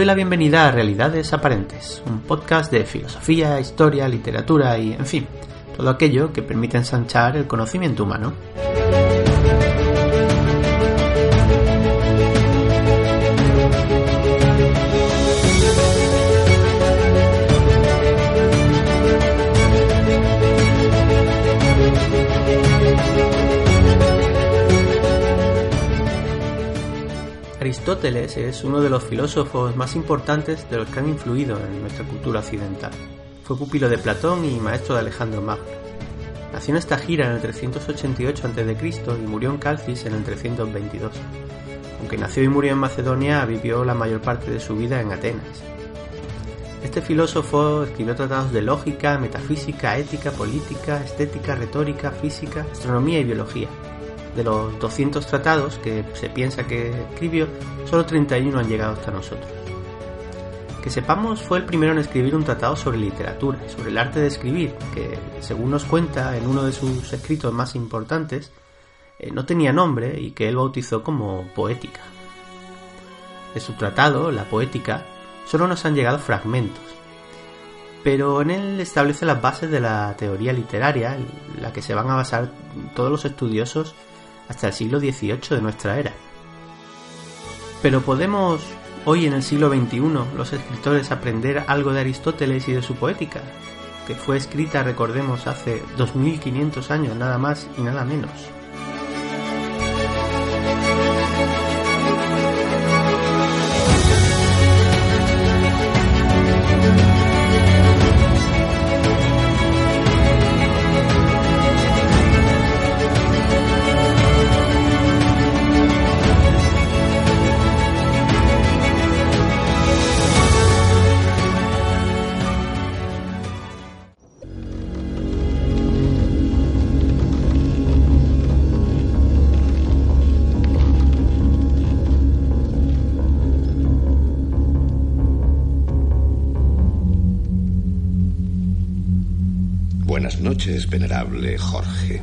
Doy la bienvenida a Realidades Aparentes, un podcast de filosofía, historia, literatura y, en fin, todo aquello que permite ensanchar el conocimiento humano. Aristóteles es uno de los filósofos más importantes de los que han influido en nuestra cultura occidental. Fue pupilo de Platón y maestro de Alejandro Magno. Nació en esta gira en el 388 a.C. y murió en Calcis en el 322. Aunque nació y murió en Macedonia, vivió la mayor parte de su vida en Atenas. Este filósofo escribió tratados de lógica, metafísica, ética, política, estética, retórica, física, astronomía y biología de los 200 tratados que se piensa que escribió, solo 31 han llegado hasta nosotros. Que sepamos, fue el primero en escribir un tratado sobre literatura, sobre el arte de escribir, que, según nos cuenta en uno de sus escritos más importantes, eh, no tenía nombre y que él bautizó como poética. De su tratado, la poética, solo nos han llegado fragmentos, pero en él establece las bases de la teoría literaria, en la que se van a basar todos los estudiosos hasta el siglo XVIII de nuestra era. Pero podemos hoy en el siglo XXI los escritores aprender algo de Aristóteles y de su poética, que fue escrita, recordemos, hace 2500 años nada más y nada menos. Buenas noches, venerable Jorge.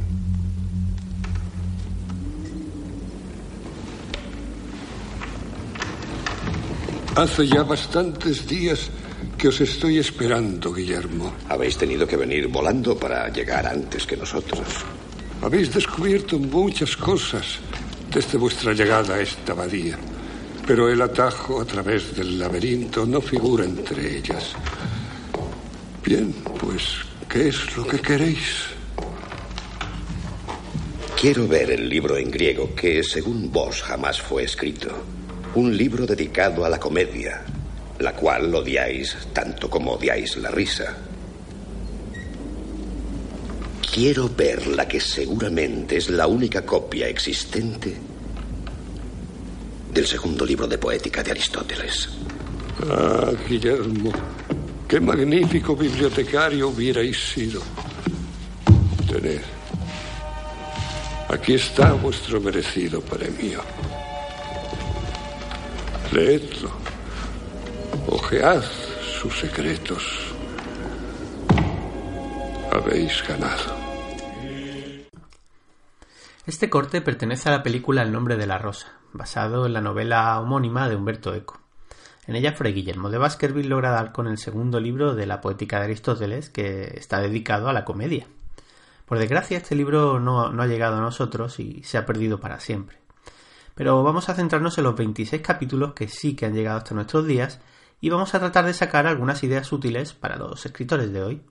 Hace ya bastantes días que os estoy esperando, Guillermo. Habéis tenido que venir volando para llegar antes que nosotros. Habéis descubierto muchas cosas desde vuestra llegada a esta abadía, pero el atajo a través del laberinto no figura entre ellas. Bien, pues, ¿qué es lo que queréis? Quiero ver el libro en griego que, según vos, jamás fue escrito. Un libro dedicado a la comedia, la cual odiáis tanto como odiáis la risa. Quiero ver la que seguramente es la única copia existente del segundo libro de poética de Aristóteles. Ah, Guillermo, qué magnífico bibliotecario hubierais sido. Tened. Aquí está vuestro merecido premio. Leedlo. Ojead sus secretos. Habéis ganado. Este corte pertenece a la película El nombre de la rosa, basado en la novela homónima de Humberto Eco. En ella Fray Guillermo de Baskerville logra dar con el segundo libro de la poética de Aristóteles, que está dedicado a la comedia. Por desgracia, este libro no, no ha llegado a nosotros y se ha perdido para siempre. Pero vamos a centrarnos en los 26 capítulos que sí que han llegado hasta nuestros días y vamos a tratar de sacar algunas ideas útiles para los escritores de hoy.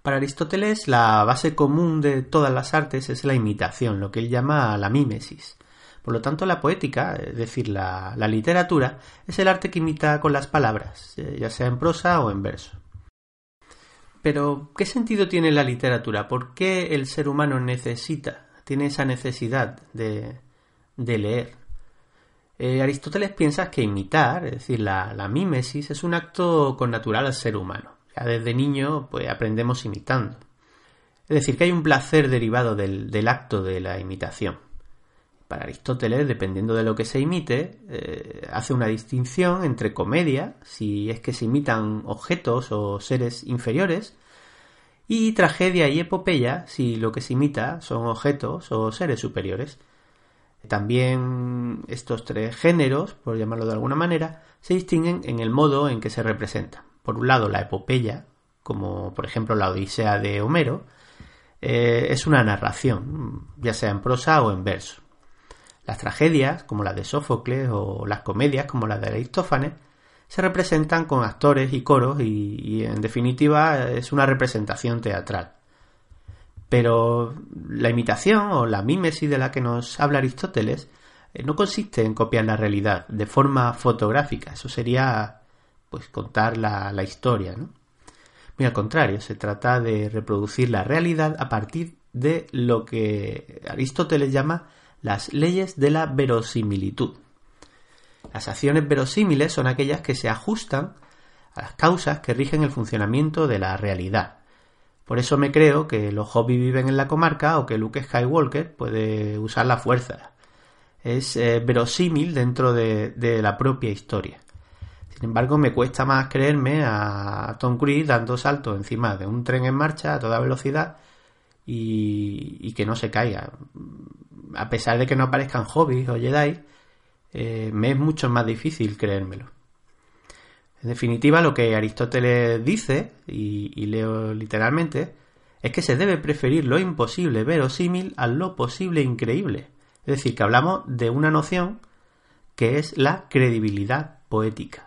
Para Aristóteles, la base común de todas las artes es la imitación, lo que él llama la mímesis. Por lo tanto, la poética, es decir, la, literatura, es el arte que imita con las palabras, eh, ya sea en prosa o en verso. Pero, ¿qué sentido tiene la literatura? ¿Por qué el ser humano necesita, tiene esa necesidad de, de leer? Eh, Aristóteles piensa que imitar, es decir, la, la, mímesis, es un acto connatural al ser humano. Ya desde niño, pues aprendemos imitando. Es decir, que hay un placer derivado del, del acto de la imitación. Para Aristóteles, dependiendo de lo que se imite, eh, hace una distinción entre comedia, si es que se imitan objetos o seres inferiores, y tragedia y epopeya, si lo que se imita son objetos o seres superiores. También estos tres géneros, por llamarlo de alguna manera, se distinguen en el modo en que se representan. Por un lado, la epopeya, como por ejemplo la Odisea de Homero, eh, es una narración, ya sea en prosa o en verso. Las tragedias, como la de Sófocles, o las comedias, como la de Aristófanes, se representan con actores y coros y, en definitiva es una representación teatral. Pero la imitación o la mímesis de la que nos habla Aristóteles eh, no consiste en copiar la realidad de forma fotográfica, eso sería pues contar la, la historia, ¿no? Muy al contrario, se trata de reproducir la realidad a partir de lo que Aristóteles llama las leyes de la verosimilitud. Las acciones verosímiles son aquellas que se ajustan a las causas que rigen el funcionamiento de la realidad. Por eso me creo que los hobbies viven en la comarca o que Luke Skywalker puede usar la fuerza. Es eh, verosímil dentro de, la propia historia. Sin embargo, me cuesta más creerme a Tom Cruise dando saltos encima de un tren en marcha a toda velocidad y que no se caiga. A pesar de que no aparezcan hobbies o Jedi, eh, me es mucho más difícil creérmelo. En definitiva, lo que Aristóteles dice, y, leo literalmente, es que se debe preferir lo imposible verosímil a lo posible increíble. Es decir, que hablamos de una noción que es la credibilidad poética.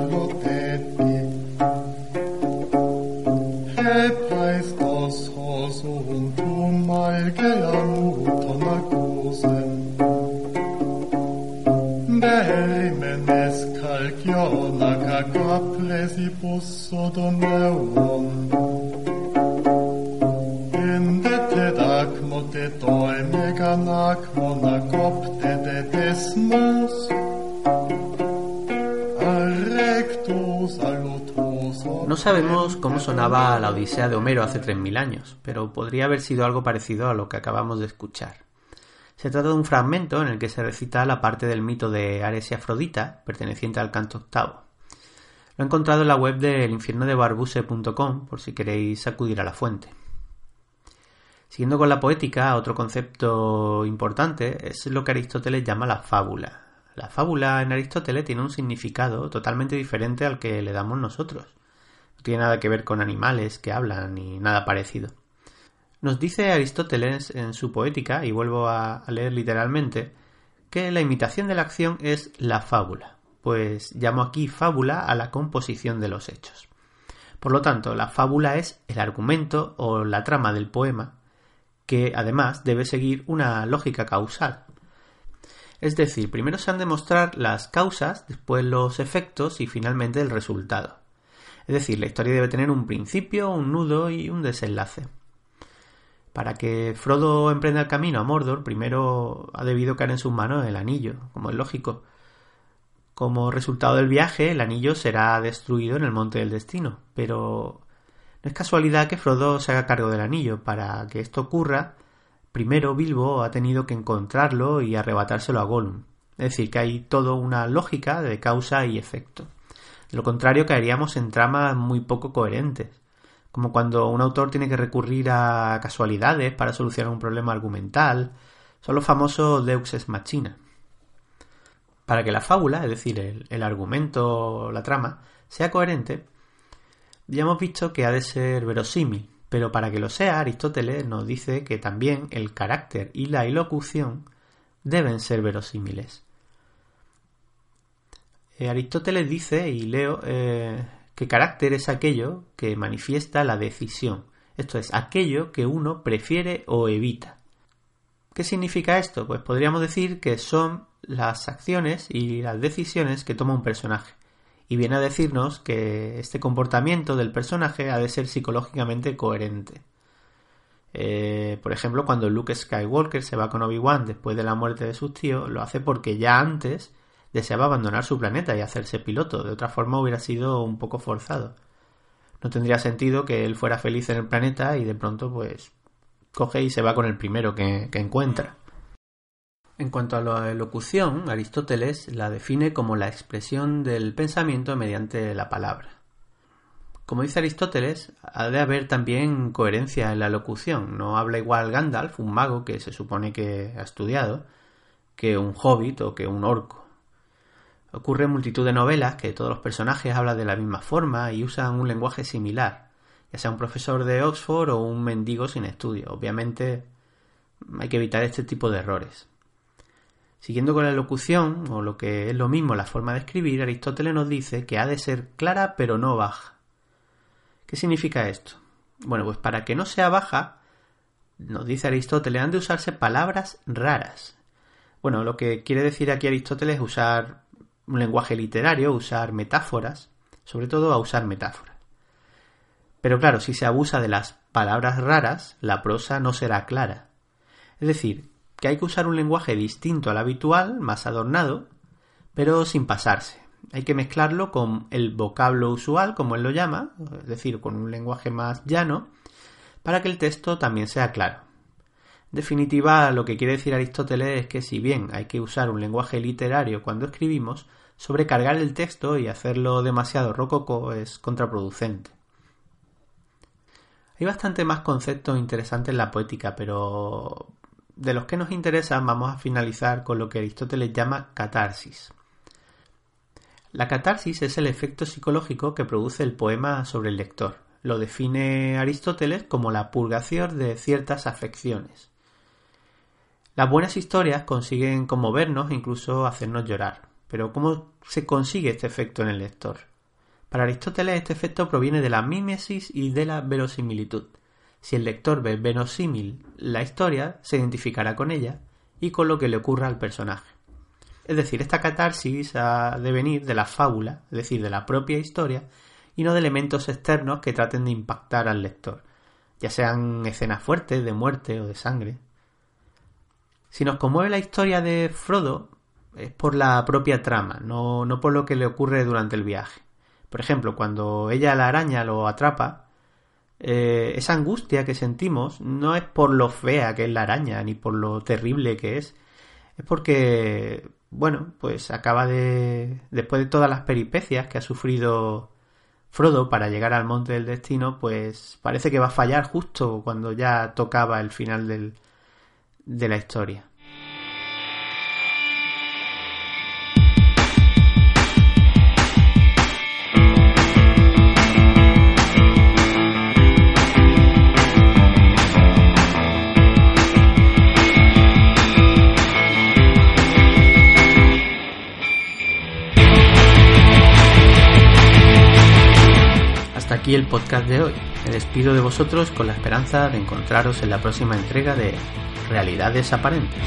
No sabemos cómo sonaba la Odisea de Homero hace 3.000 años, pero podría haber sido algo parecido a lo que acabamos de escuchar. Se trata de un fragmento en el que se recita la parte del mito de Ares y Afrodita, perteneciente al canto octavo. Lo he encontrado en la web de barbuse.com por si queréis acudir a la fuente. Siguiendo con la poética, otro concepto importante es lo que Aristóteles llama la fábula. La fábula en Aristóteles tiene un significado totalmente diferente al que le damos nosotros. No tiene nada que ver con animales que hablan ni nada parecido. Nos dice Aristóteles en su poética, y vuelvo a, leer literalmente, que la imitación de la acción es la fábula, pues llamo aquí fábula a la composición de los hechos. Por lo tanto, la fábula es el argumento o la trama del poema que además debe seguir una lógica causal. Es decir, primero se han de mostrar las causas, después los efectos y finalmente el resultado. Es decir, la historia debe tener un principio, un nudo y un desenlace. Para que Frodo emprenda el camino a Mordor, primero ha debido caer en sus manos el anillo, como es lógico. Como resultado del viaje, el anillo será destruido en el Monte del Destino, pero no es casualidad que Frodo se haga cargo del anillo. Para que esto ocurra, primero Bilbo ha tenido que encontrarlo y arrebatárselo a Gollum. Es decir, que hay toda una lógica de causa y efecto. De lo contrario, caeríamos en tramas muy poco coherentes, como cuando un autor tiene que recurrir a casualidades para solucionar un problema argumental, son los famosos Deux ex machina. Para que la fábula, es decir, el, el argumento, la trama, sea coherente, ya hemos visto que ha de ser verosímil, pero para que lo sea, Aristóteles nos dice que también el carácter y la ilocución deben ser verosímiles. Eh, Aristóteles dice, y leo, eh, que carácter es aquello que manifiesta la decisión, esto es, aquello que uno prefiere o evita. ¿Qué significa esto? Pues podríamos decir que son las acciones y las decisiones que toma un personaje. Y viene a decirnos que este comportamiento del personaje ha de ser psicológicamente coherente. Eh, por ejemplo, cuando Luke Skywalker se va con Obi-Wan después de la muerte de sus tíos, lo hace porque ya antes deseaba abandonar su planeta y hacerse piloto. De otra forma hubiera sido un poco forzado. No tendría sentido que él fuera feliz en el planeta y de pronto pues coge y se va con el primero que, que encuentra. En cuanto a la elocución, Aristóteles la define como la expresión del pensamiento mediante la palabra. Como dice Aristóteles, ha de haber también coherencia en la locución. No habla igual Gandalf, un mago que se supone que ha estudiado, que un hobbit o que un orco. Ocurre multitud de novelas que todos los personajes hablan de la misma forma y usan un lenguaje similar, ya sea un profesor de Oxford o un mendigo sin estudio. Obviamente hay que evitar este tipo de errores. Siguiendo con la locución, o lo que es lo mismo la forma de escribir, Aristóteles nos dice que ha de ser clara pero no baja. ¿Qué significa esto? Bueno, pues para que no sea baja, nos dice Aristóteles, han de usarse palabras raras. Bueno, lo que quiere decir aquí Aristóteles es usar un lenguaje literario, usar metáforas, sobre todo a usar metáforas. Pero claro, si se abusa de las palabras raras, la prosa no será clara. Es decir, que hay que usar un lenguaje distinto al habitual, más adornado, pero sin pasarse. Hay que mezclarlo con el vocablo usual, como él lo llama, es decir, con un lenguaje más llano, para que el texto también sea claro. En definitiva, lo que quiere decir Aristóteles es que si bien hay que usar un lenguaje literario cuando escribimos, sobrecargar el texto y hacerlo demasiado rococo es contraproducente. Hay bastante más conceptos interesantes en la poética, pero de los que nos interesan vamos a finalizar con lo que Aristóteles llama catarsis. La catarsis es el efecto psicológico que produce el poema sobre el lector. Lo define Aristóteles como la purgación de ciertas afecciones. Las buenas historias consiguen conmovernos e incluso hacernos llorar. Pero ¿cómo se consigue este efecto en el lector? Para Aristóteles este efecto proviene de la mímesis y de la verosimilitud. Si el lector ve verosímil la historia, se identificará con ella y con lo que le ocurra al personaje. Es decir, esta catarsis ha de venir de la fábula, es decir, de la propia historia, y no de elementos externos que traten de impactar al lector, ya sean escenas fuertes de muerte o de sangre. Si nos conmueve la historia de Frodo, es por la propia trama, no, no por lo que le ocurre durante el viaje. Por ejemplo, cuando ella la araña lo atrapa, eh, esa angustia que sentimos no es por lo fea que es la araña, ni por lo terrible que es, es porque, bueno, pues acaba de, después de todas las peripecias que ha sufrido Frodo para llegar al monte del destino, pues parece que va a fallar justo cuando ya tocaba el final del, de la historia. aquí el podcast de hoy. Me despido de vosotros con la esperanza de encontraros en la próxima entrega de Realidades Aparentes.